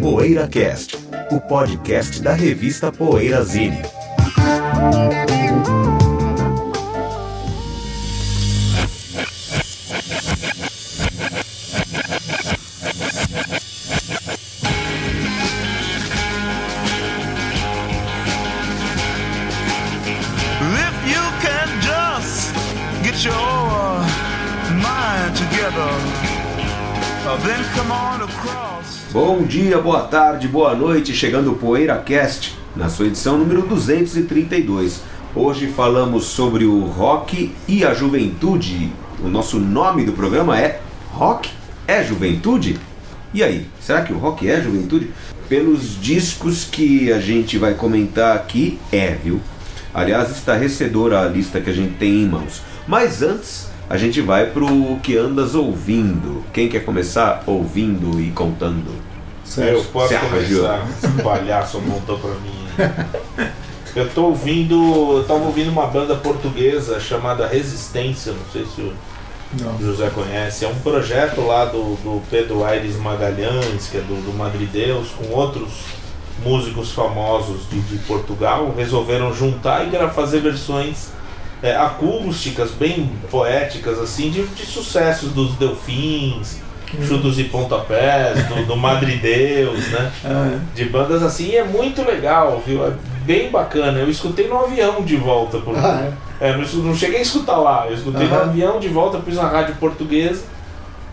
PoeiraCast, o podcast da revista together, uh, then come on across. Bom dia, boa tarde, boa noite, chegando o PoeiraCast, na sua edição número 232. Hoje falamos sobre o rock e a juventude. O nosso nome do programa é Rock é Juventude? E aí, será que o rock é juventude? Pelos discos que a gente vai comentar aqui, é, viu? Aliás, estarrecedora a lista que a gente tem em mãos. Mas antes, a gente vai pro que andas ouvindo. Quem quer começar ouvindo e contando? Eu posso começar. Esse palhaço montou pra mim. Eu tô ouvindo. Eu tava ouvindo uma banda portuguesa chamada Resistência, não sei se o Não. José conhece. É um projeto lá do, do Pedro Aires Magalhães, que é do, do Madrideus, com outros músicos famosos de, de Portugal. Resolveram juntar e gra- fazer versões é, acústicas, bem poéticas, assim, de, de sucessos dos Delfins, Chutos e Pontapés, do, do Madrideus, né? Ah, de bandas assim e é muito legal, viu? É bem bacana. Eu escutei no avião de volta. Por... ah, é. É, não cheguei a escutar lá, eu escutei no Aham. avião de volta, pus na rádio portuguesa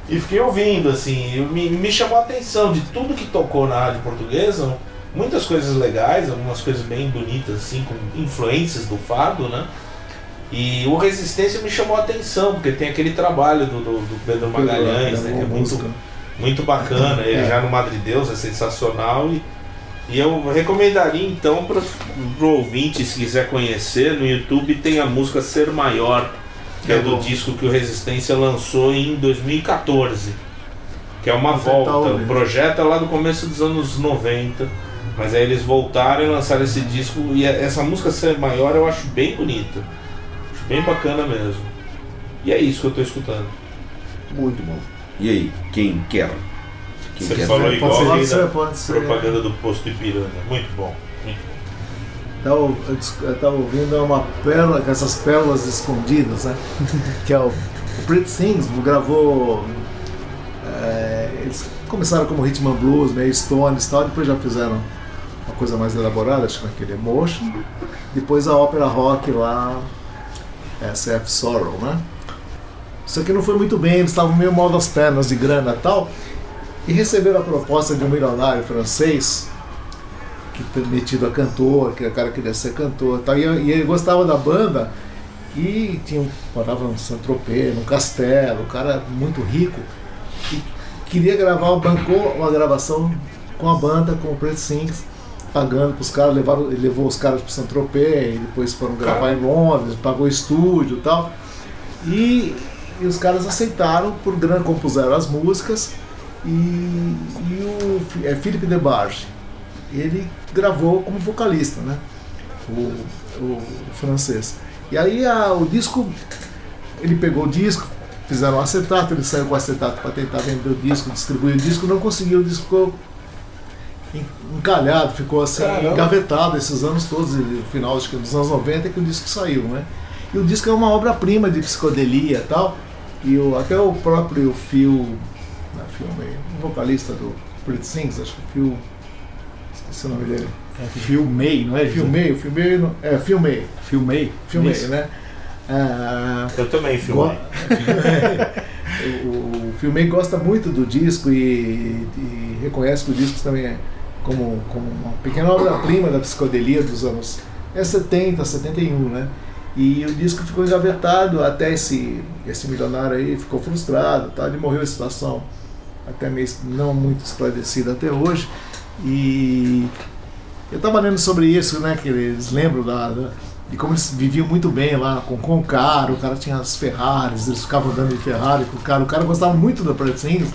e fiquei ouvindo, assim. Me, me chamou a atenção de tudo que tocou na rádio portuguesa, muitas coisas legais, algumas coisas bem bonitas, assim, com influências do fado, né? E o Resistência me chamou a atenção, porque tem aquele trabalho do, do, do Pedro Magalhães, né? Que é muito, muito bacana. Ele É. já no Madrideus é sensacional e, e eu recomendaria então para o ouvinte, se quiser conhecer, no YouTube tem a música Ser Maior, que é, É do bom. disco que o Resistência lançou em 2014. Que é uma Vou volta. O ouvir. projeto é lá do começo dos anos 90. Mas aí eles voltaram e lançaram esse disco. E essa música Ser Maior eu acho bem bonita. Bem bacana mesmo. E é isso que eu tô escutando. Muito bom. E aí, quem quer? Quem Você quer? falou Pode igual pode ser, pode ser. propaganda do posto Ipiranga. Muito bom. Muito bom. Eu tava ouvindo uma pérola, com essas pérolas escondidas, né? que é o, o Pretty Things, gravou. é, eles começaram como Rhythm and Blues, meio Stones e tal, depois já fizeram uma coisa mais elaborada, acho que naquele Emotion. Depois a ópera rock lá, SF Sorrow, né? Isso aqui não foi muito bem, eles estavam meio mal das pernas de grana e tal. E receberam a proposta de um milionário francês que metido a cantor, que o cara queria ser cantor e tal. E, ele gostava da banda e tinha, um- morava no Saint-Tropez, num castelo, o cara muito rico. E queria gravar, bancou uma gravação com a banda, com o Pretty Things, pagando para os caras, levaram, ele levou os caras para Saint-Tropez, depois foram gravar em Londres, pagou estúdio e tal. E, e os caras aceitaram, por grana compuseram as músicas e, e o é, Philippe Debarge, ele gravou como vocalista, né? O, o francês. E aí a- o disco, ele pegou o disco, fizeram um acetato, ele saiu com o acetato para tentar vender o disco, distribuir o disco, não conseguiu, o disco ficou encalhado, ficou assim, Caramba. engavetado esses anos todos, e no final acho que dos anos 90 que o disco saiu, né? E o disco é uma obra-prima de psicodelia e tal, e o, até o próprio Phil, não é Phil May, o vocalista do Pretty Things, acho que o Phil, esqueci o nome dele. Filmei, não é? Filmei, filmei, não- é, filmei, Filmei. filmei, Isso. né? Ah, Eu também filmei. o, o filmei gosta muito do disco e, e reconhece que o disco também é como, como uma pequena obra-prima da psicodelia dos anos é 70, 71, né? E o disco ficou engavetado até esse, esse milionário aí ficou frustrado, tá? ele morreu em situação até meio não muito esclarecida até hoje. E eu estava lendo sobre isso, né? Que eles lembram da, da- de como eles viviam muito bem lá com, com o cara, o cara tinha as Ferraris, eles ficavam andando de Ferrari com o cara, o cara gostava muito da Things,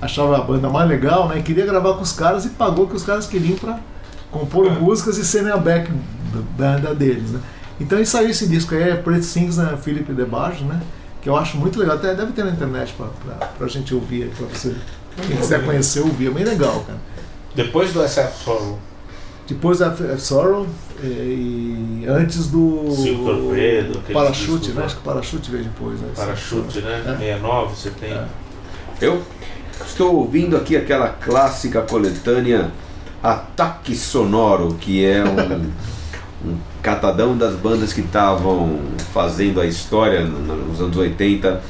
achava a banda mais legal, né? Queria gravar com os caras e pagou o que os caras queriam para compor músicas e serem a back banda deles, né? Então aí saiu esse disco aí, é Pretty Things, né? Philippe Debarge, né? Que eu acho muito legal, até deve ter na internet pra, pra, pra gente ouvir, pra você Quem quiser conhecer, ouvir, é bem legal, cara. Depois do SF Sorrow, Depois da F- Sorrow eh, e antes do Torpedo, Parachute, discos né? Acho que Parachute veio depois, né? Parachute, né? É. 69, 70. Eu estou ouvindo aqui aquela clássica coletânea Ataque Sonoro, que é um, um catadão das bandas que estavam fazendo a história no- nos anos 80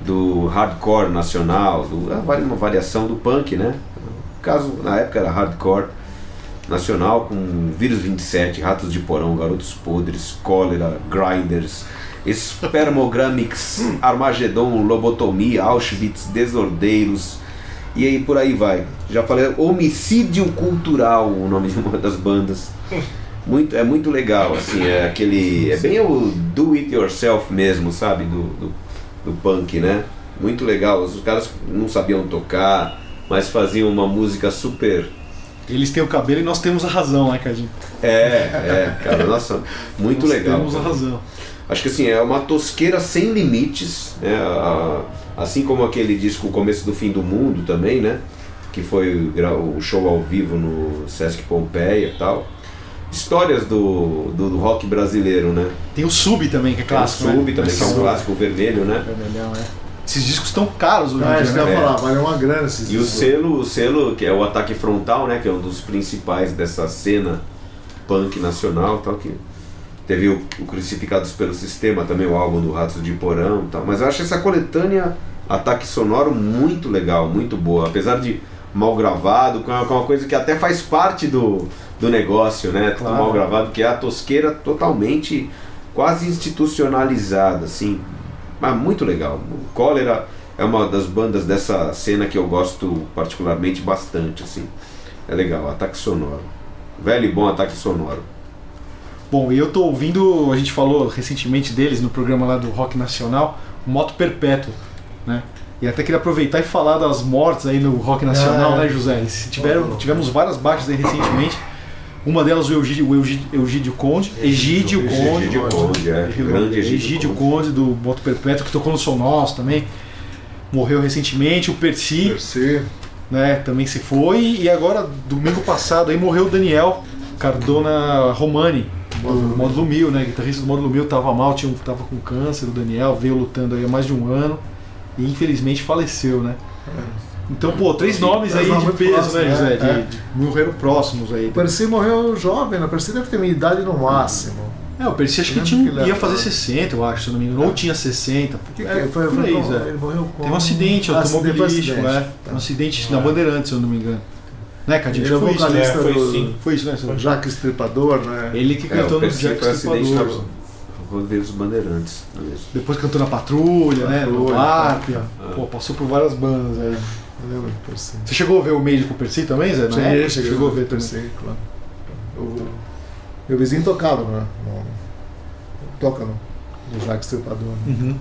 do hardcore nacional, do, vari- uma variação do punk, né? No caso, na época era hardcore nacional com Vírus 27, Ratos de Porão, Garotos Podres, Cólera, Grinders, Spermogramics, Armagedon, Lobotomia, Auschwitz, Desordeiros e aí por aí vai. Já falei, Homicídio Cultural, o nome de uma das bandas. Muito, é muito legal, assim, é aquele. É bem o do it yourself mesmo, sabe? Do, do, do punk, né? Muito legal. Os caras não sabiam tocar, mas faziam uma música super Eles têm o cabelo e nós temos a razão, né, Cadinho? É, é, cara, nossa, muito nós legal. Temos a cara. razão. Acho que assim, é uma tosqueira sem limites, né? A- assim como aquele disco O Começo do Fim do Mundo também, né? Que foi o show ao vivo no Sesc Pompeia e tal. Histórias do, do, do rock brasileiro, né? Tem o Sub também, que é clássico. Tem o Sub né? também, que é um clássico vermelho, né? Vermelhão, é. Esses discos estão caros hoje Ah, em dia, eu né? ia É. falar, valeu uma grana esses E o discos. selo, o selo, que é o Ataque Frontal, né? Que é um dos principais dessa cena punk nacional tal, que teve o, o Crucificados pelo Sistema, também o álbum do Ratos de Porão e tal. Mas eu acho essa coletânea Ataque Sonoro muito legal, muito boa. Apesar de mal gravado, com uma, com uma coisa que até faz parte do, do negócio, né? Tudo Claro. mal gravado, que é a tosqueira totalmente quase institucionalizada, assim. Mas muito legal. O Cólera é uma das bandas dessa cena que eu gosto particularmente bastante, assim. É legal, Ataque Sonoro. Velho e bom Ataque Sonoro. Bom, e eu tô ouvindo, a gente falou recentemente deles no programa lá do Rock Nacional, Moto Perpétuo, né? E até queria aproveitar e falar das mortes aí no Rock Nacional, Ah, né, José? E tiveram, tivemos várias baixas aí recentemente. Uma delas o Eugídio, o Eugídio, Eugídio Conde, Egídio Conde, Egídio Conde, é. Grande Egídio Egídio Conde. Conde do Moto Perpétuo, que tocou no Som Nosso também. Morreu recentemente, o Percy, Percy. né, também se foi. E agora, domingo passado, aí morreu o Daniel Cardona Romani, do Módulo Mil, né? Guitarrista do Módulo Mil, tava mal, tinha, tava com câncer, o Daniel veio lutando aí há mais de um ano e infelizmente faleceu, né? Então, pô, três nomes Três aí nomes de peso, próximos, né? José? É. De, de morreram próximos aí. O Percy morreu jovem, né? O Percy deve ter minha idade no máximo. É, o Percy acho que tinha, que ia fazer 60, eu acho, se não me engano. Ou tinha 60. Que que é, foi, foi com- Zé. Ele morreu com... Teve um acidente foi automobilístico, acidente. né? Tá. Um acidente É. na Bandeirante, se eu não me engano. Né, Cadinho? Ele é Acho o que foi isso, né? vocalista É, foi do sim. Foi isso, né? Zé? Jaque Estripador, né? Ele que É, cantou no Percy Jack foi acidente Stripador. na Rodovia dos Bandeirantes. é? Depois cantou na Patrulha, né? No Lápia. é. Pô, passou por várias bandas aí. Lembro. Você chegou a ver o médico Percy também, Zé? Época? cheguei Chegou a ver também. Percy, claro. O- meu vizinho tocava, né? No, toca no, no Jaque Estripador. né? Uhum.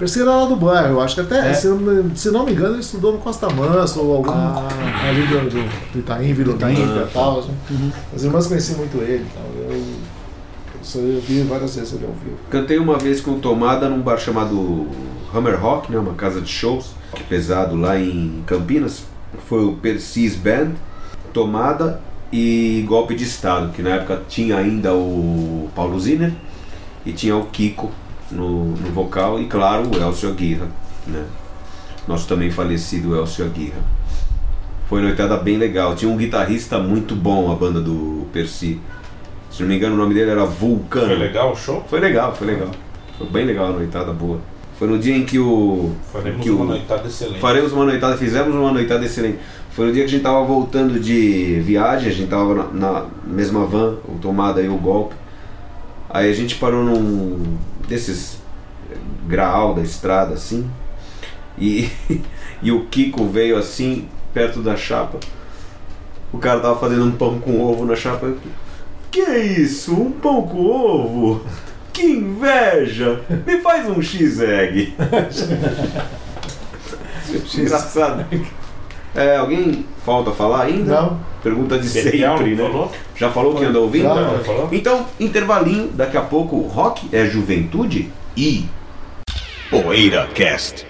Percy era lá do bairro, eu acho que até, É. se, não- se não me engano, ele estudou no Costa Manso ou algum Ah. ali do, do, do Itaim, Vila Itaim, Olímpia e tal. assim. Uhum. As irmãs conheciam muito ele. Então eu, eu, vi várias vezes ele ao vivo. Cantei uma vez com Tomada num bar chamado Hammer Rock, né, uma casa de shows rock pesado lá em Campinas. Foi o Percy's Band, Tomada e Golpe de Estado, que na época tinha ainda o Paulo Ziner e tinha o Kiko no, no vocal e claro o Elcio Aguirre, né? Nosso também falecido Elcio Aguirre. Foi noitada bem legal. Tinha um guitarrista muito bom a banda do Percy. Se não me engano o nome dele era Vulcano. Foi legal o show? Foi legal, foi legal. Foi bem legal a noitada boa. Foi no dia em que o. Faremos que uma o noitada excelente. faremos uma noitada, fizemos uma noitada excelente. Foi no dia que a gente tava voltando de viagem, a gente tava na, na mesma van, o tomada e o golpe. Aí a gente parou num desses eh, graal da estrada assim. E, e o Kiko veio assim, perto da chapa. O cara tava fazendo um pão com ovo na chapa. Eu, que isso? Um pão com ovo? Que inveja! Me faz um X-Egg. Engraçado. É, alguém falta falar ainda? Não? Pergunta de Betial, sempre, não né? falou? Já falou que anda ouvindo? Já falou? Então, intervalinho, daqui a pouco rock é juventude e Poeira Cast.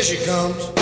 guys from her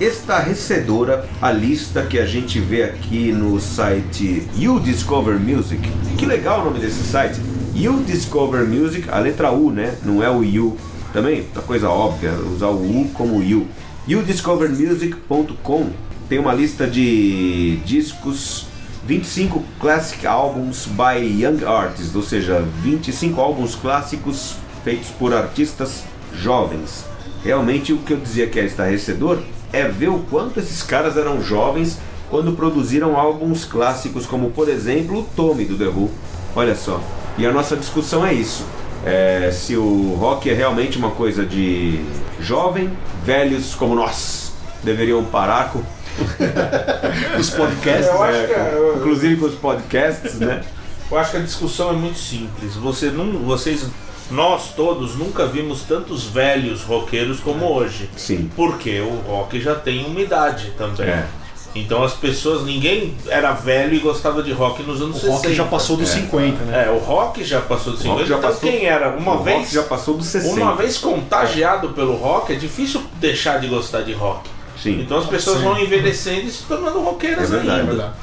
Estarrecedora a lista que a gente vê aqui no site You Discover Music. Que legal o nome desse site. You Discover Music, a letra U, né? Não é o You. Também, uma coisa óbvia, usar o U como You. YouDiscoverMusic.com tem uma lista de discos 25 Classic Albums by Young Artists, ou seja, 25 álbuns clássicos feitos por artistas jovens. Realmente o que eu dizia que é estarrecedor é ver o quanto esses caras eram jovens quando produziram álbuns clássicos, como por exemplo o Tommy do The Who. Olha só. E a nossa discussão é isso. É, se o rock é realmente uma coisa de jovem, velhos como nós deveriam parar com os podcasts, Eu acho né? que é- inclusive com os podcasts, né? Eu acho que a discussão é muito simples. Você não, vocês, nós todos nunca vimos tantos velhos roqueiros como hoje. Sim. Porque o rock já tem uma idade também. É. Então as pessoas, ninguém era velho e gostava de rock nos anos O 60. rock já passou dos 50, né? É, o rock já passou dos O rock 50. já então passou- quem era uma o vez rock já passou dos 60. uma vez contagiado pelo rock, é difícil deixar de gostar de rock. Sim. Então as pessoas Sim. vão envelhecendo e se tornando roqueiras É verdade, ainda. é verdade.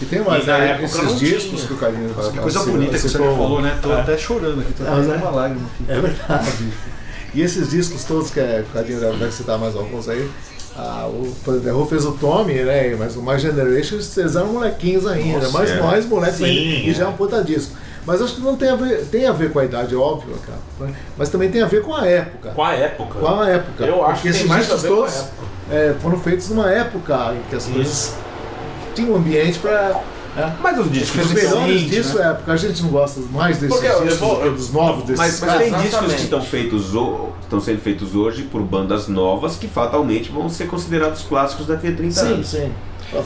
E tem mais, E na né? época Esses discos tinha. que o Carlinhos Que coisa bonita que você falou, né? Tô até chorando aqui, tô É, até mas é- uma lágrima. aqui. É verdade. E esses discos todos que é, o Cadinho deve citar mais alguns aí. Ah, o Who fez o Tommy, né? Mas o My Generation eles eram molequinhos ainda, Nossa, mais é. mais moleques Sim, ainda. E já é um puta disco. Mas acho que não tem a ver, tem a ver com a idade, óbvio, cara. né? Mas também tem a ver com a época. Com a época. Com a época. Eu acho Porque que esses discos todos é, foram feitos numa época em que as coisas tinham um ambiente para. Né? Mas os discos Os melhores disso é porque a gente não gosta mais desses Porque eu- eu discos vou- que dos novos desses Mas, mas caras. tem discos que estão feitos estão sendo feitos hoje por bandas novas que fatalmente vão ser considerados clássicos daqui a 30 Sim, anos. sim. Pode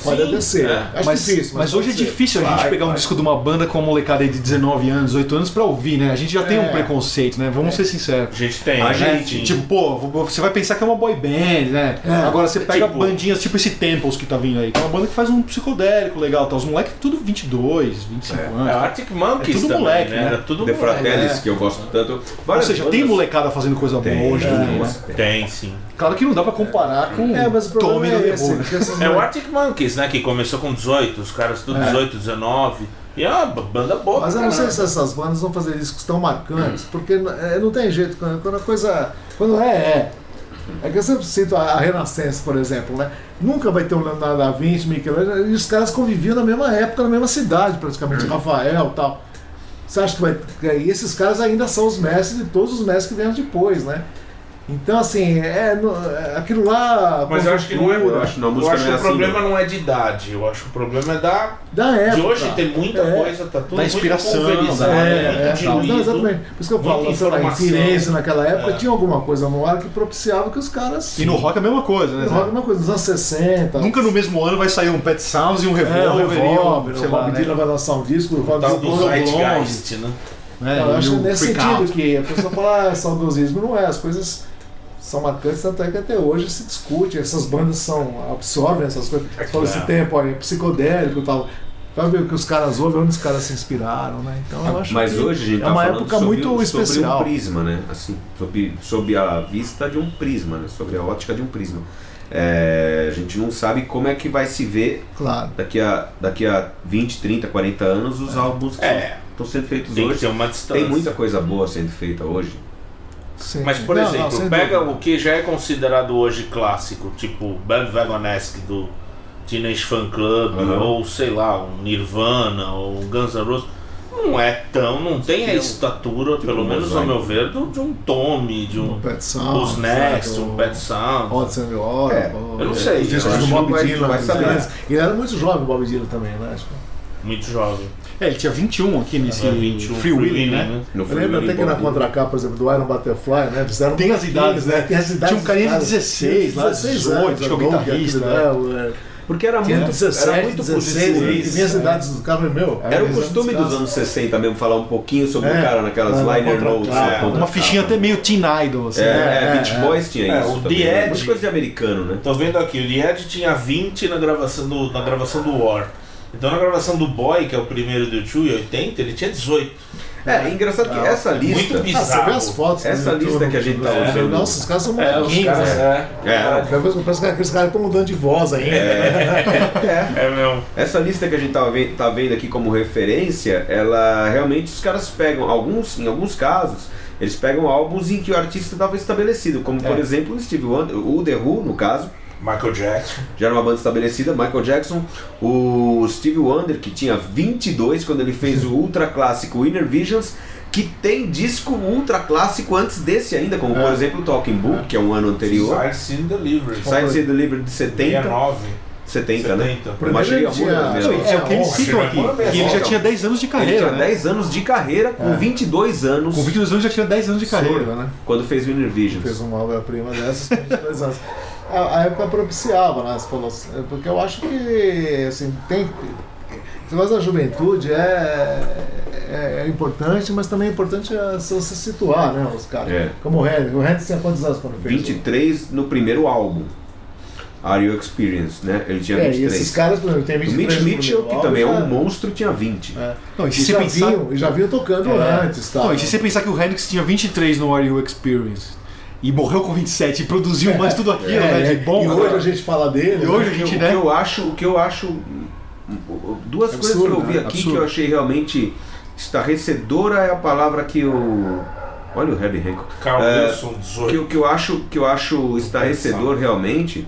Sim, até ser. é. Acho Mas, difícil. mas hoje é ser. difícil a gente Vai, pegar um vai. disco de uma banda com uma molecada aí de 19 anos, 18 anos pra ouvir, né? A gente já tem um É. preconceito, né? Vamos ser A sinceros. gente tem. A né? gente- Tipo, pô, você vai pensar que é uma boy band, né? É. Agora você pega Tipo- bandinhas tipo esse Temples que tá vindo aí, que é uma banda que faz um psicodélico legal, tá? Os moleques tudo 22, 25 anos. É, Arctic Monkeys É tudo também, moleque, né? né? Era tudo The moleque. Fratellis, é. que eu gosto tanto. Ou Várias seja, tem molecada fazendo coisa boa hoje também, né? tem. Sim. Claro que não dá pra comparar com É, mas o Tommy é esse. É o Arctic Monkeys, né? Que começou com 18, os caras tudo 18, 19. E é uma banda boa. Mas eu não sei se essas bandas vão fazer discos tão marcantes, porque é, não tem jeito. Quando quando a coisa. Quando é, é. É que eu sempre cito a, a Renascença, por exemplo, né? Nunca vai ter um Leonardo da Vinci, Michelangelo, e os caras conviviam na mesma época, na mesma cidade, praticamente, Rafael e tal. Você acha que vai. E esses caras ainda são os mestres de todos os mestres que vieram depois, né? Então, assim, é, no- é aquilo lá. Mas eu acho que não é. Eu acho que na eu acho não é que o assim, problema não. não é de idade. Eu acho que o problema é da. Da época. De hoje tem muita É. coisa, tá tudo Da inspiração, muito da- É, muito é, diluído. não, exatamente. Por isso que eu falo, sei lá, em. Firenze naquela época É. tinha alguma coisa no ar que propiciava que os caras. E no rock é a mesma coisa, né? No rock, uma coisa, nos anos 60. Nunca no mesmo ano vai sair um Pet Sounds e um é, Revolver, um, Revolver, sei o lá, Bob né? Dylan vai lançar um disco, o Tal Dylan né? né? Eu acho nesse sentido que a pessoa fala, ah, saudosismo não é, as coisas são marcantes, tanto é que até hoje se discute, essas bandas são, absorvem essas coisas. Você falou esse É. tempo, olha, psicodélico e tal. Vai ver o que os caras ouvem, onde os caras se inspiraram, né? Então eu acho Mas que hoje a gente é tá uma falando época sobre, muito sobre especial. um prisma, né? Assim, sob, sob a vista de um prisma, né? Sobre a ótica de um prisma. É, a gente não sabe como é que vai se ver Claro. daqui a, daqui a 20, 30, 40 anos os álbuns que É. estão sendo feitos Tem que hoje. ter uma distância. Tem muita coisa boa sendo feita hoje. Sim. Mas, por Não, não, exemplo, sem pega dúvida. o que já é considerado hoje clássico, tipo Bandwagonesque do Teenage Fan Club, Aham. ou sei lá, um Nirvana, ou um Guns N' Roses. Não é tão, não tem a estatura, pelo menos ao meu ver, do- de um Tommy, de um. Um Pet Sounds, Os Next, um Pet Sound. Odd Sandy Odd, É, ou- eu não sei, Os discos do Bob Dylan. os saber. grandes. Ele era muito jovem, o Bob Dylan também, né? Acho que- Muito jovem. É, ele tinha 21 aqui nesse É, 21, Free Willing, né? No Eu lembro até que na contracapa, por exemplo, do Iron Butterfly, né? Fizeram Tem as idades, né? Tem as idades. Tinha um carinha de dos caras. 16 lá, 16 18, anos, acho que é o guitarrista, né? né, o, é, Porque era muito, 17, era muito 16, possível. e vinha as idades dos caras, meu. Era o eles costume dos anos 60 mesmo falar um pouquinho sobre É, o cara naquelas na- na liner notes. É, uma fichinha até meio teen idol, assim. É, né? é, Beach é. Boys tinha É, isso. o também, The né? Edge- coisa de americano, né? Tô vendo aqui, o The Edge tinha 20 na gravação do, na gravação do War. Então na gravação do Boy, que é o primeiro do Two, em 80, ele tinha 18. É, engraçado que essa Muito lista. Ah, você vê bizarro. as fotos. Essa YouTube, lista que a gente tá é, usando. Nossa, os caras são É, os caras. né? É, É. Parece parece que aqueles caras estão mudando de voz ainda. é mesmo. Essa lista que a gente tá, ve- tá vendo aqui como referência, ela realmente os caras pegam, alguns, em alguns casos, eles pegam álbuns em que o artista estava estabelecido, como por É. exemplo o Steve Wonder, o The Who, no caso, Michael Jackson. já era uma banda estabelecida, Michael Jackson, o Steve Wonder, que tinha 22 quando ele fez o ultra clássico Inner Visions, que tem disco ultra clássico antes desse ainda, como por É. exemplo o Talking Book, que é um ano anterior, Sight and Delivery. Science and Delivered de 70, 69. 70, né? 70. Uma Primeiro cheia ele tinha-. Não, É o que eles citam aqui, Honra, que ele já tinha 10 anos de Ele carreira, tinha né? 10 anos de carreira, com É. 22 anos, Com 22 anos já tinha 10 anos de carreira. Surda, né? quando fez o Inner Visions. Fez uma obra-prima dessas com 22 anos. A, a época propiciava, né? Você falou assim, porque eu acho que assim, tem. Esse negócio da juventude é, é, é importante, mas também é importante é, se você situar, né? Os caras. É. Como o Hendrix. O Hendrix tinha quantos anos quando fez? 23 no primeiro álbum, Are You Experienced, né? Ele tinha É, e 23. esses caras, por exemplo, tem o 23 Mitch no Mitchell, que também é um monstro, tinha 20. É. Não, e E se você já, pensar. vinham, e já vinham tocando É. antes, tá? Não, e se você pensar que o Hendrix tinha 23 no Are You Experience e morreu com 27 e produziu mais tudo aquilo, É, né? é, De bom. e hoje a gente fala dele. E hoje né? a gente, o né? que eu acho, o que eu acho, duas Absurdo, coisas que eu vi né? aqui Absurdo. que eu achei realmente estarrecedora é a palavra que o olha o Herbie Hancock. Carl É, Wilson, que, 18. o que eu acho que eu acho estarrecedor realmente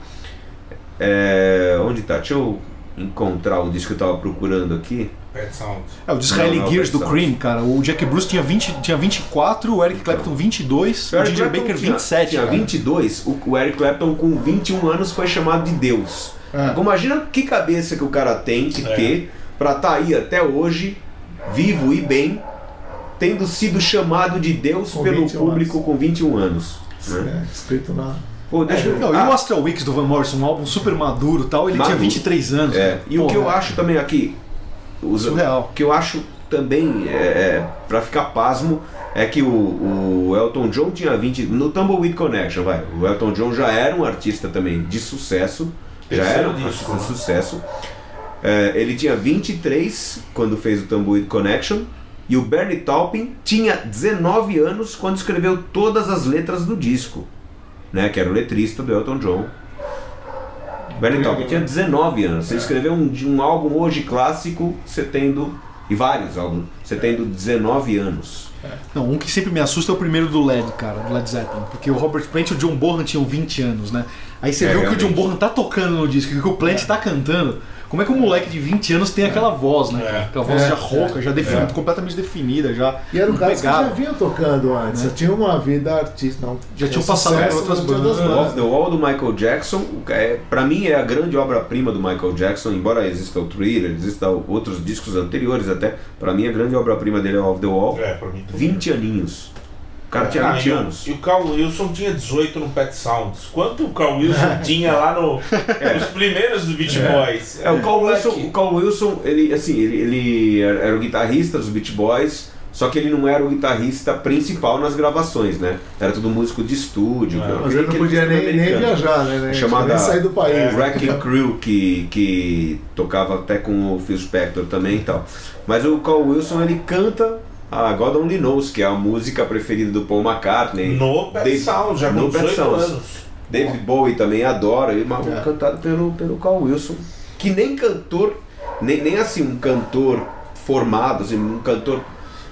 é onde tá? Deixa eu encontrar o disco que eu tava procurando aqui. Pet Sound. É, o Disraeli não, Gears do. Cream, cara. O Jack Bruce tinha, 20, tinha 24, o Eric Clapton 22, o Eric Ginger Clapton Baker tinha- 27. Tinha cara. 22, o, o Eric Clapton com 21 anos foi chamado de Deus. É. Imagina que cabeça que o cara tem que É. ter pra estar aí até hoje, vivo e bem, tendo sido chamado de Deus Com pelo 21 público com 21 anos. né? É, escrito na. Pô, deixa eu- Não, e ah, o Astral Weeks do Van Morrison, um álbum super maduro e tal, ele tinha Maduro. 23 anos. é, cara. e o que eu Porra, acho também aqui, os- Surreal. o que eu acho também, é, é, pra ficar pasmo, é que o, o Elton John tinha 20. No Tumbleweed Connection, vai. O Elton John já era um artista também de sucesso. Já era um disco, artista de né? sucesso. É, ele tinha 23 quando fez o Tumbleweed Connection. E o Bernie Taupin tinha 19 anos quando escreveu todas as letras do disco. Né, que era o letrista do Elton John. Bernie Taupin tinha 19 anos. Você escreveu um, um álbum hoje clássico, você tendo. E vários álbuns, você tendo 19 anos. Não, um que sempre me assusta é o primeiro do LED, cara, do Led Zeppelin. Porque o Robert Plant e o John Bonham tinham 20 anos, né? Aí você É, vê o que o realmente. John Bonham tá tocando no disco, o que o Plant tá cantando. Como é que um moleque de 20 anos tem aquela voz, né? cara? Aquela voz É, já rouca, é, já definida, completamente definida, já. E era um cara que já vinha tocando antes, já tinha uma vida artística. Não, Já tinha tinham passado por outras bandas. O Off the Wall do Michael Jackson, é, para mim é a grande obra-prima do Michael Jackson, embora exista o Thriller, exista outros discos anteriores até, para mim a grande obra-prima dele é o Off the Wall. É, pra mim também. 20 aninhos. O cara tinha Ah, 20 e o- anos. E o Carl Wilson tinha 18 no Pet Sounds. Quanto o Carl Wilson tinha lá no, nos primeiros do Beach Boys? É, o Carl Wilson, o Carl Wilson ele, assim, ele, ele era o guitarrista dos Beach Boys, só que ele não era o guitarrista principal nas gravações, né? Era tudo músico de estúdio. É. né? Mas ele não podia nem, nem americano. viajar, né? Nem, chamada nem sair do país. é, Wrecking Crew, que, que tocava até com o Phil Spector também e tal. Mas o Carl Wilson ele canta a God Only Knows, que é a música preferida do Paul McCartney. No Pet Desde- Sounds, já com no Pet 18 Sounds. anos. David Bowie também adora, e uma, É. cantado pelo, pelo Carl Wilson, que nem cantor, nem, nem assim um cantor formado, assim, um cantor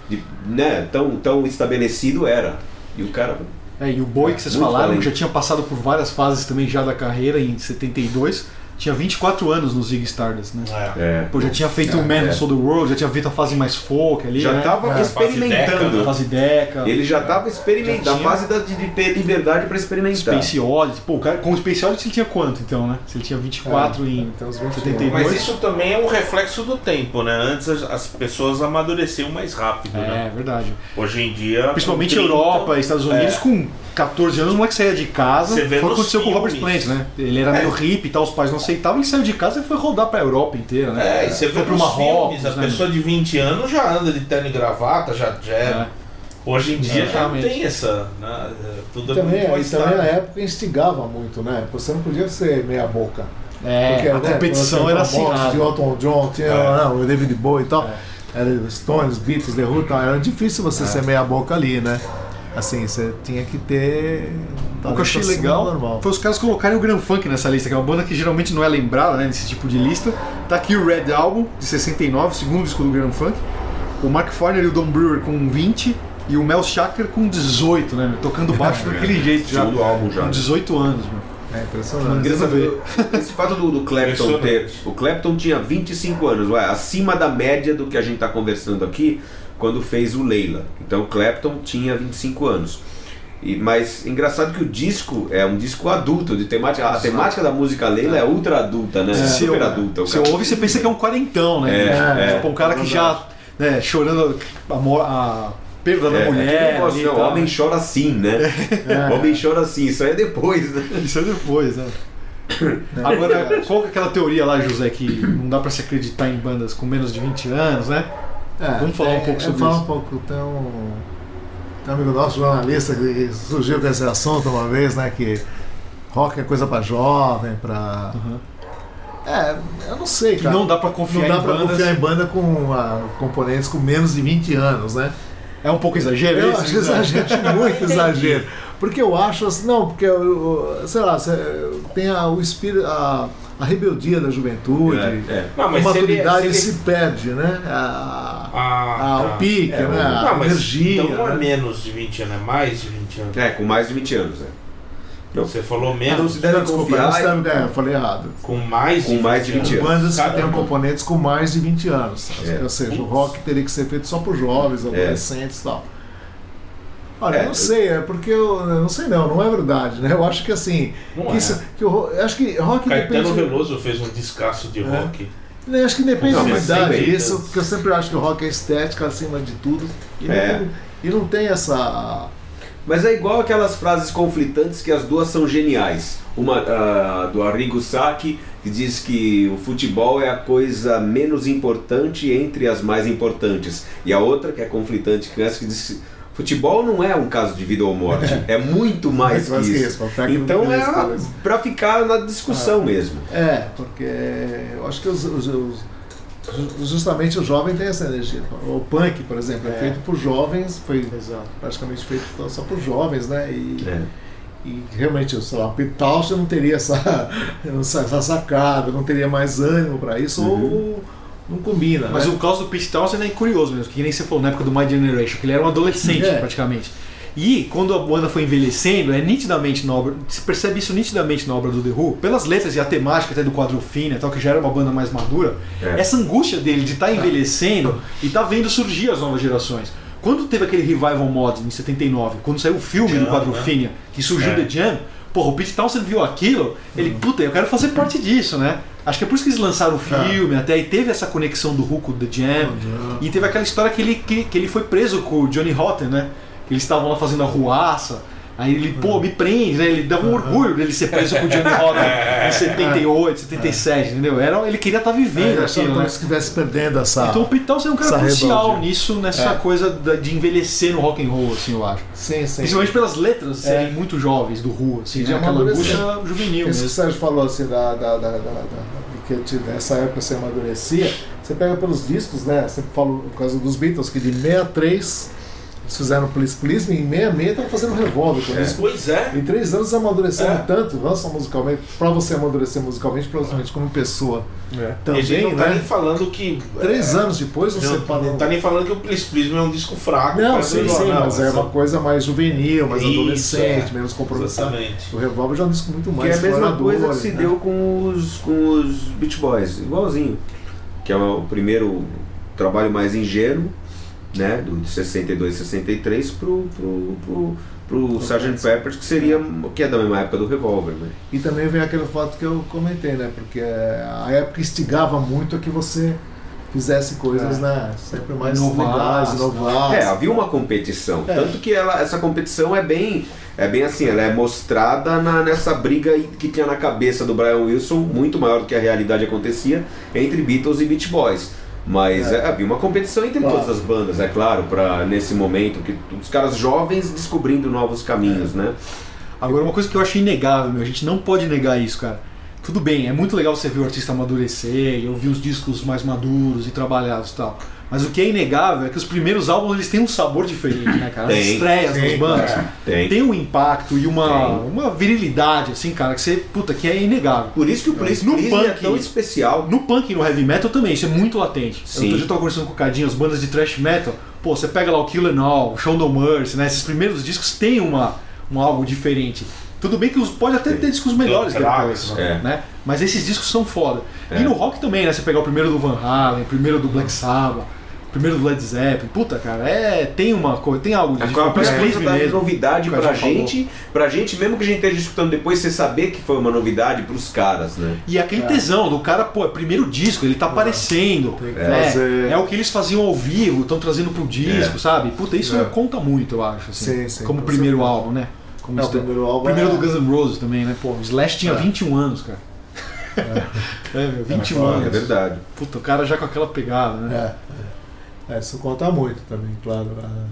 de, né, tão, tão estabelecido era. E o cara. É, e o Bowie que vocês falaram, talento. que já tinha passado por várias fases também já da carreira, em 72, tinha 24 anos no Zig Stardust, né? É. É, Pô, já tinha feito o Man Who Sold the World, já tinha feito a fase mais folk ali, já né? estava É, experimentando. Fase Deca, Ele já estava experimentando, Já a tinha- fase da- de, de ter liberdade para experimentar. Space Oddity. Pô, cara, com o Space Oddity ele tinha quanto então, né? Se ele tinha 24 É, em então, os 21. 72. Mas isso também é um reflexo do tempo, né? Antes as, as pessoas amadureciam mais rápido, É, né? verdade. Hoje em dia. Principalmente com 30, Europa, Estados Unidos, é. com 14 anos, o moleque saía de casa. Você vê Foi o que aconteceu com o Robert filmes. Plant, né? Ele era É. meio hippie e tal, os pais não aceitavam, ele saiu de casa e foi rodar pra Europa inteira, né? É, e você foi pro nos Marrocos, filmes, a né? pessoa de 20 anos já anda de terno e gravata, já, já é. É. Hoje em dia já não tem essa. Né? Tudo E também, é muito também na época instigava muito, né? Você não podia ser meia boca. É, Porque, a né, competição era o assim. Tinha o Elton John, tinha É. não, o David Bowie e tal. É. Era Stones, Beatles, The Who e tal. Era difícil você ser meia boca ali, né? Assim, você tinha que ter. O que eu achei legal normal. foi os caras colocarem o Grand Funk nessa lista, que é uma banda que geralmente não é lembrada né, nesse tipo de lista. Tá aqui o Red Album, de 69, segundo disco do Grand Funk. O Mark Farner e o Don Brewer com 20 e o Mel Shacker com 18, né? Tocando baixo daquele jeito já. Segundo álbum já. Com 18 anos, meu. É impressionante. Ver. Esse fato do, do Clapton ter. O Clapton tinha 25 anos, ué, acima da média do que a gente está conversando aqui, quando fez o Leila. Então o Clapton tinha 25 anos. E, mas engraçado que o disco é um disco adulto, de temática. A temática da música Leila é ultra adulta, né? Você Super adulta. Você ouve e você pensa que é um quarentão, né? É, tipo, um cara que já, né, chorando a, a perda da É, mulher. negócio, ali e não, tal, homem né? chora assim, né? Homem chora assim, isso aí é depois, né? Isso é depois, né? Agora, qual que é aquela teoria lá, José, que não dá pra se acreditar em bandas com menos de 20 anos, né? É, Vamos falar um tem- pouco sobre falar isso. um pouco. Tem um, tem um amigo nosso, jornalista, que surgiu com esse assunto uma vez, né? Que rock é coisa pra jovem, pra. É, eu não sei, Que cara. não dá pra confiar Não dá em pra bandas. confiar em banda com ah, componentes com menos de 20 anos, né? É um pouco exagero Eu isso, acho José? exagero, muito exagero. Porque eu acho assim, não, porque, eu- eu- sei lá, tem a, o espírito, a, a rebeldia da juventude, É, é. Não, a mas se ele- maturidade se ele- se perde, né? A, Ah, a- tá. o pique, É, né? A não, mas energia. Então não é né? menos de 20 anos, é mais de 20 anos. É, com mais de 20 anos, né? Você falou menos, não se deve- é, eu falei errado. com mais de Com mais de 20 anos. Bandas que componentes com mais de 20 anos. É. Ou seja, o rock teria que ser feito só por jovens, adolescentes e tal. Olha, É, eu não eu- sei, é porque eu, eu não sei não, não é verdade, né? Eu acho que assim, Não que é. isso- que o eu acho que rock Caetano depende, Veloso fez um descasso de É. rock. né, acho que depende Não, da idade isso, porque eu sempre acho que o rock é estética acima de tudo e, É. não, e não tem essa Mas é igual aquelas frases conflitantes que as duas são geniais. Uma ah, do Arrigo Sacchi, que diz que o futebol é a coisa menos importante entre as mais importantes. E a outra, que é conflitante, que é essa que diz que futebol não é um caso de vida ou morte. É muito mais Muito que mais que isso. isso, pra técnico Então é pra ficar na discussão mesmo. É, porque eu acho que os, os- os- justamente o jovem tem essa energia. O punk, por exemplo, é, É. feito por jovens, foi Exato. praticamente feito só por jovens, né? E, É. e realmente, sei lá, o não teria essa, essa sacada, não teria mais ânimo para isso, ou não combina. Mas né? o caso do Pete Townsend é curioso mesmo, que nem você falou na época do My Generation, que ele era um adolescente É. praticamente. E quando a banda foi envelhecendo, é nitidamente na obra, se percebe isso nitidamente na obra do The Who, pelas letras e a temática até do quadro fino e tal, que já era uma banda mais madura, É. essa angústia dele de estar envelhecendo e estar vendo surgir as novas gerações. Quando teve aquele revival mod em 79, quando saiu o filme Jam, do quadro né? Que surgiu É. The Jam, porra, o Pete Townsend viu aquilo, ele, puta, eu quero fazer parte disso, né? Acho que é por isso que eles lançaram o filme, até, e teve essa conexão do Hulk com The Jam, e teve aquela história que ele, que, que ele foi preso com o Johnny Rotten, né? Que eles estavam lá fazendo a ruaça, aí ele, pô, me prende, né? Ele dava um orgulho dele ser preso com o Johnny Rotten em 78, 77, entendeu? Era, ele queria estar É, vivendo eu achava aquilo, né? se estivesse perdendo essa. Então o Townsend é um cara crucial nisso, nessa É. coisa de envelhecer no rock and roll, assim, eu acho. Sim, sim. Principalmente pelas letras É. serem muito jovens do Who, assim, Sim, de é aquela angústia juvenil Isso que o mesmo. Sérgio falou assim, da, da, da, da- da- de que nessa época você amadurecia, você pega pelos discos, né? Você falou por causa dos Beatles, que de 63 Eles fizeram Please Please Me, em 66 estavam fazendo Revolver. que é disco Pois é. Em três anos amadurecendo É. tanto, não só musicalmente, pra você amadurecer musicalmente, provavelmente como pessoa e a também, gente não tá nem né? falando que. Três é, anos depois você Não, parou. não tá nem falando que o Please Please Me é um disco fraco. Não, sim, sim, jornal, mas é uma coisa mais juvenil, mais Isso, adolescente, é. menos compromissado. Exatamente. O Revolver já é um disco muito Que mais é a mesma coisa que se né? deu com os, com os Beach Boys, igualzinho. Que é o primeiro trabalho mais ingênuo, né? Do de 62 e 63 pro, pro, pro, pro Sgt. Peppers, que seria que é da mesma época do Revolver, né? E também vem aquele fato que eu comentei, né? Porque a época instigava muito a que você fizesse coisas, né? Sempre mais Inovasse, legais, inovasse. É, havia uma competição. É. Tanto que ela, essa competição é bem, é bem assim, ela é mostrada na- nessa briga que tinha na cabeça do Brian Wilson, muito maior do que a realidade acontecia, entre Beatles e Beach Boys. Mas É. havia uma competição entre Claro. todas as bandas, é claro, para nesse momento que os caras jovens descobrindo novos caminhos, né? Agora, uma coisa que eu achei inegável, meu, a gente não pode negar isso, cara. Tudo bem, é muito legal você ver o artista amadurecer e ouvir os discos mais maduros e trabalhados e tal. Mas o que é inegável é que os primeiros álbuns eles têm um sabor diferente, né, cara? As Tem, estreias sim, das bandas é. Tem. tem um impacto e uma, Tem. uma virilidade, assim, cara, que você, puta, que é inegável. Por isso que o Please No Please é punk- tão especial. No punk e no heavy metal também, isso é muito latente. Sim. Eu já tava conversando com o Cadinho, as bandas de thrash metal, pô, você pega lá o Kill and All, o Show No Mercy, né? Esses primeiros discos têm uma, um algo diferente. Tudo bem que os, pode até ter discos melhores que depois, né? né? Mas esses discos são foda. É. E no rock também, né? Você pegar o primeiro do Van Halen, o primeiro do Black Sabbath, o primeiro do Led Zeppelin, puta, cara, é, tem uma coisa, tem algo de A própria Please coisa da mesmo, novidade pra Edson falou. gente, pra gente, mesmo que a gente esteja escutando depois, você saber que foi uma novidade pros caras, né? E aquele tesão do cara, pô, é primeiro disco, ele tá aparecendo. Né? fazer- É o que eles faziam ao vivo, estão trazendo pro disco, sabe? Puta, isso É. conta muito, eu acho. Assim, Sim, sim, como com primeiro álbum, né? Como É, o primeiro álbum primeiro é- do Guns N' Roses também, né? Pô, o Slash tinha É. 21 anos, cara. É, meu, 21 foda, anos. É verdade. Puta, o cara já com aquela pegada, né? É, é. É, isso conta muito também, claro. Ah,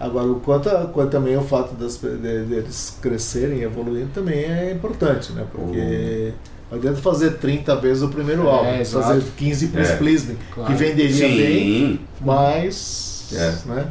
Agora, o quanto, quanto também o fato das, de- deles crescerem e evoluindo também é importante, né? Porque não adianta fazer 30 vezes o primeiro É, álbum, exato. fazer 15 Please É. Please Me, Claro. que venderia bem, Sim. mas. É. Né?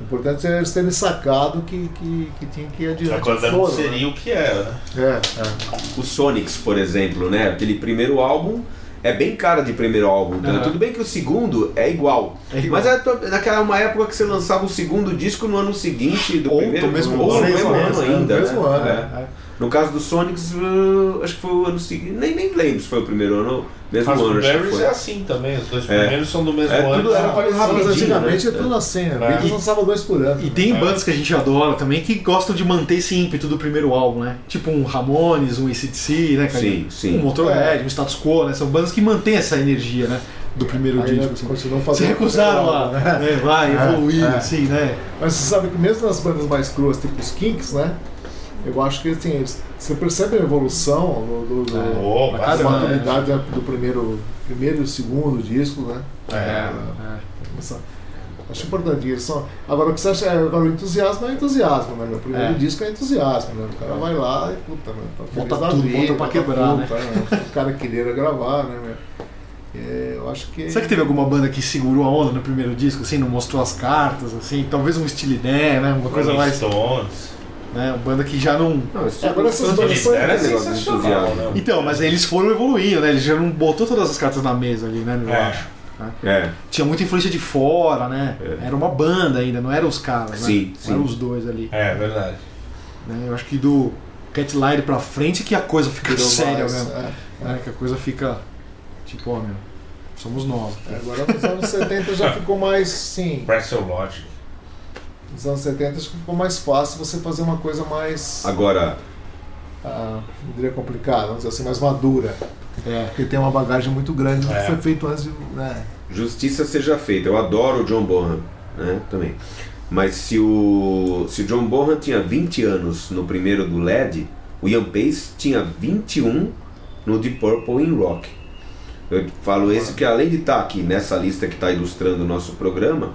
O importante é eles terem sacado que, que, que tinha que ir adiante. Agora não Foram, seria o que era, né? né? É, é. O Sonics, por exemplo, né? Aquele primeiro álbum é bem cara de primeiro álbum. né? Aham. Tudo bem que o segundo é igual. É igual. Mas é naquela uma época que você lançava o segundo disco no ano seguinte do Ou primeiro no mesmo ou no ano. mesmo ano É, ainda. no mesmo né? ano, É. É. No caso do Sonics, uh, acho que foi o ano seguinte. Nem, nem lembro se foi o primeiro ano, mesmo Mas ano. o acho que Berries foi. é assim também, os dois É. primeiros são do mesmo É, ano. tudo era Ah, parecido. Ah, mas antigamente né? é tudo assim, né? É. Beatles lançava dois por ano. E tem É. bandas que a gente adora também que gostam de manter esse ímpeto do primeiro álbum, né? Tipo um Ramones, um ACDC, né, cara? Sim, sim. Um Motorhead, um Status Quo, né? São bandas que mantêm essa energia, né? Do primeiro Ainda disco. Assim. continuam Se fazendo recusaram a né? né, vai, É, evoluir, é. assim, né? Mas você sabe que mesmo nas bandas mais cruas, tipo os Kinks, né? Eu acho que assim, eles- você percebe a evolução do, do, do- É. Oh, da caramba, maturidade né, do primeiro, primeiro e segundo disco, né? É. É. Essa- Acho importante isso. Agora, o que você acha? Agora, o entusiasmo é entusiasmo, né? Meu primeiro É. disco é entusiasmo, né? O cara vai lá e, puta, meu, tá feliz Bota da tudo, vida, bota pra quebrar, tudo, tá, O cara queria gravar, né, meu? É, eu acho que. Será que teve alguma banda que segurou a onda no primeiro disco, assim, não mostrou as cartas, assim? Talvez um Estilidé, né? Uma coisa mais. Stones. Né? Uma banda que já não. Não, esse É, agora essas tipo de bandas coisa foi- é Era negócio né? Então, mas eles foram evoluindo, né? Eles já não botou todas as cartas na mesa ali, né? Eu É. acho. É, Tinha muita influência de fora, né? É. Era uma banda ainda, não eram os caras, né? Sim, Não sim. eram os dois ali. É, verdade. né? Eu acho que do Cat Light pra frente que a coisa fica virou séria mesmo. é. né? Que a coisa fica tipo, ó, meu, somos nós. É, Agora nos anos 70 já ficou mais, sim. Press Your Logic. Nos anos 70 acho que ficou mais fácil você fazer uma coisa mais. agora, ah, não diria complicada, vamos dizer assim, mais madura. É. Porque tem uma bagagem muito grande do É. que foi feito antes de. Né? justiça seja feita. Eu adoro o John Bonham, né? Também. Mas se o, se o John Bonham tinha 20 anos no primeiro do LED, o Ian Pace tinha 21 no Deep Purple in Rock. Eu falo esse porque além de estar aqui nessa lista que está ilustrando o nosso programa,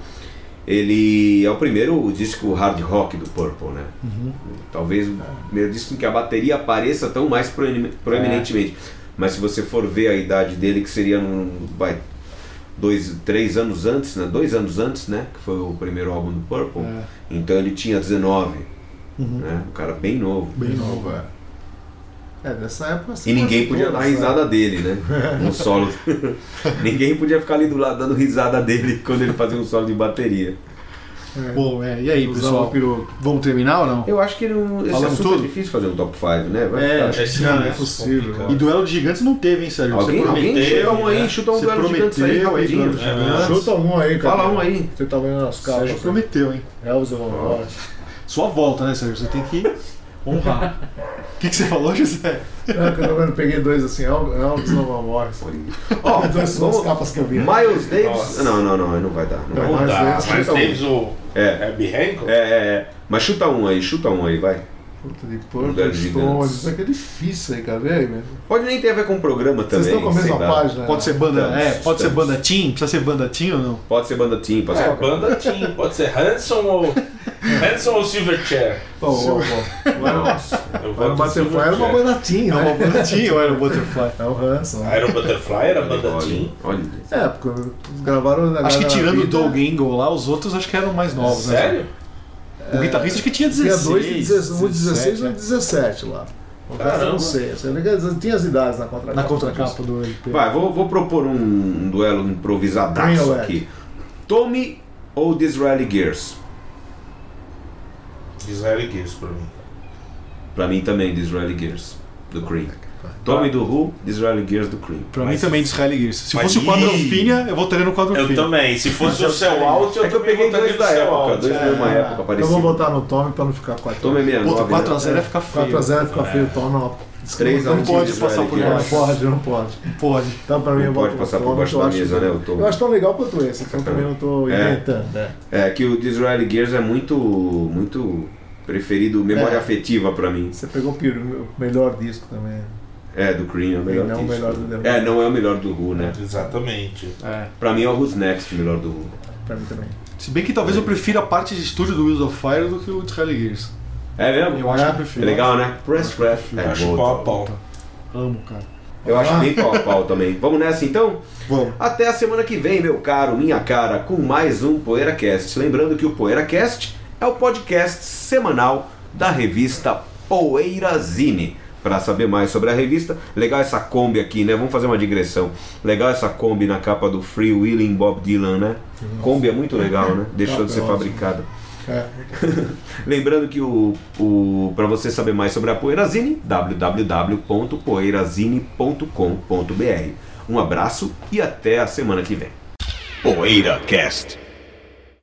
ele é o primeiro disco hard rock do Purple, né? Talvez o primeiro disco em que a bateria apareça tão mais proemi- proeminentemente. Mas se você for ver a idade dele, que seria um, vai, dois, três anos antes, né? Dois anos antes, né? Que foi o primeiro álbum do Purple. É. Então ele tinha 19, Uhum. né? Um cara bem novo. Bem novo, é. É, nessa época. E ninguém podia dar todas, risada dele, né? No solo. ninguém podia ficar ali do lado dando risada dele quando ele fazia um solo de bateria. né? É. Bom, é, e aí, Usava pessoal? Vamos terminar ou não? Eu acho que não, esse Falamos assunto tudo? é difícil fazer um top 5, né? Vai É, ficar- Esse Não, não é é possível. complicado. E duelo de gigantes não teve, hein, Sérgio? Alguém, Você alguém chuta um aí, né? chuta um Você duelo de gigantes aí rapidinho. gigantes. Chuta um aí, cara. Fala um aí. Você tá vendo as O capas. Sérgio prometeu, hein? Elvis ou Morris. Sua volta, né, Sérgio? Você tem que honrar. O que, que você falou, José? Não, eu peguei dois assim, El- Elvis ou Morris. Ó, Duas são as vamos- capas que eu vi. Miles Davis. Nossa. Não, não, não, não vai dar. Não vai Não, dar. Dá, Mas mas chuta um. Davis o É. Herbie Hancock? É, é, é. Mas chuta um aí, chuta um aí, vai. Puta de Purple, Stones. Isso aqui é difícil aí, cara. Vê aí, velho. Pode nem ter a ver com o programa também. Vocês estão com a mesma página. Pode ser banda. Estamos, É, pode ser banda team? Precisa ser banda team ou não? Pode ser banda team, pode É, ser. banda Team, pode ser Hanson ou. Hanson ou Silverchair? Ó. Nossa. Eu O voto Butterfly era uma banda teen, É uma né? banda team ou era o Butterfly? É o Hanson. Era o Butterfly, era a banda Team. Olha. É, porque eles gravaram na Acho que tirando o Doug Engel lá, os outros acho que eram mais novos, né? Sério? O guitarrista acho que tinha 16. Tinha dois de 16, um de 16 e um de 17, 17 lá. Cara Caramba. não sei. Tinha as idades na contracapa. Na contracapa do LP. Vai, vou, vou propor um, um duelo improvisadaço aqui. Tommy ou Disraeli Gears? Israel Gears pra mim. Pra mim também, Disraeli Gears, do Cream. Tommy do Who, Disraeli Gears do Cream. Pra Mas- mim também de Israeli Gears. Se Mas- fosse o Quadrofinha, eu votaria no Eu Quadrofinha. também. Se fosse o Cell Out, eu É eu também peguei votaria dois no da Cell época, Out. dois da mesma época, Eu vou botar no Tommy pra não ficar 4 Tommy é 69, Puta, né? 4x0 ia ficar feio. 4x0 fica É. feio, o Tommy não. Três a não um pode de passar por Gears. Não pode, não pode. Pode. Então pra mim Não eu pode passar por Tommy, baixo eu da acho- mesa, né, o Tommy. Eu acho tão legal quanto esse, então também não tô É. inventando. É que o Disraeli Gears é muito, muito preferido, memória É. afetiva pra mim. Você pegou o pior- o melhor disco também. É, do Cream é o melhor não o disco. melhor do The. É, não é o melhor do Who, né? Exatamente. É. Pra mim é o Who's Next, o melhor do Who. Pra mim também. Se bem que talvez eu prefira a parte de estúdio do Wheels of Fire do que o de Israeli Gears. É mesmo? Eu acho que eu É prefiro. legal, né? Presscraft Eu é acho pau a pau. Amo, cara. Eu acho bem pau a pau também. Vamos nessa então? Vamos. Até a semana que vem, meu caro, minha cara, com mais um PoeiraCast. Lembrando que o PoeiraCast é o podcast semanal da revista Poeirazine. Para saber mais sobre a revista, legal essa Kombi aqui, né? Vamos fazer uma digressão. Legal essa Kombi na capa do Free Willing Bob Dylan, né? Kombi é muito legal, né? Deixou de ser é fabricada. É. Lembrando que o, o para você saber mais sobre a Poeirazine, www.poeirazine.com.br. Um abraço e até a semana que vem. PoeiraCast.